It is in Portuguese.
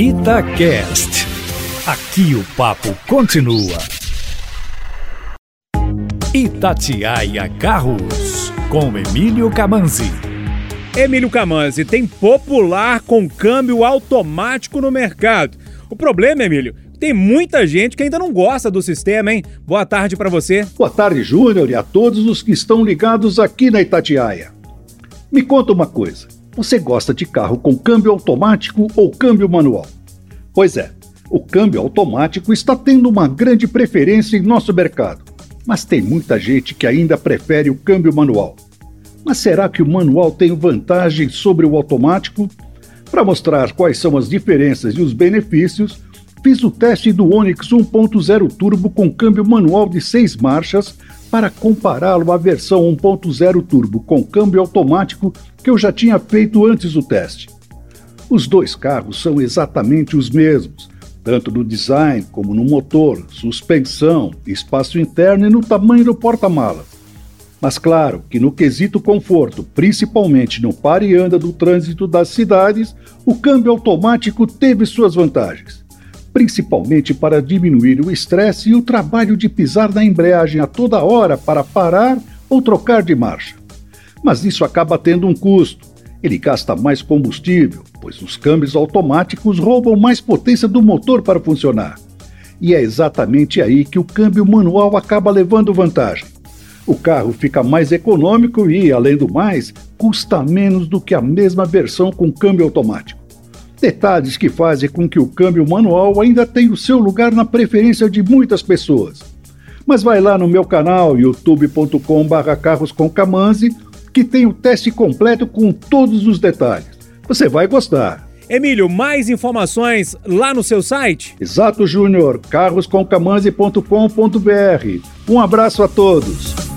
Itacast. Aqui o papo continua. Itatiaia Carros, com Emílio Camanzi. Emílio Camanzi, tem popular com câmbio automático no mercado. O problema, Emílio, tem muita gente que ainda não gosta do sistema, hein? Boa tarde para você. Boa tarde, Júnior, e a todos os que estão ligados aqui na Itatiaia. Me conta uma coisa. Você gosta de carro com câmbio automático ou câmbio manual? Pois é, o câmbio automático está tendo uma grande preferência em nosso mercado, mas tem muita gente que ainda prefere o câmbio manual. Mas será que o manual tem vantagem sobre o automático? Para mostrar quais são as diferenças e os benefícios, fiz o teste do Onix 1.0 Turbo com câmbio manual de 6 marchas para compará-lo à versão 1.0 Turbo com câmbio automático que eu já tinha feito antes do teste. Os dois carros são exatamente os mesmos, tanto no design como no motor, suspensão, espaço interno e no tamanho do porta-malas. Mas claro que no quesito conforto, principalmente no pare e anda do trânsito das cidades, o câmbio automático teve suas vantagens principalmente para diminuir o estresse e o trabalho de pisar na embreagem a toda hora para parar ou trocar de marcha. Mas isso acaba tendo um custo. Ele gasta mais combustível, pois os câmbios automáticos roubam mais potência do motor para funcionar. E é exatamente aí que o câmbio manual acaba levando vantagem. O carro fica mais econômico e, além do mais, custa menos do que a mesma versão com câmbio automático. Detalhes que fazem com que o câmbio manual ainda tenha o seu lugar na preferência de muitas pessoas. Mas vai lá no meu canal youtube.com.br carroscomcamanzi que tem o teste completo com todos os detalhes. Você vai gostar. Emílio, mais informações lá no seu site? Exato, Júnior, carroscomcamanzi.com.br. Um abraço a todos.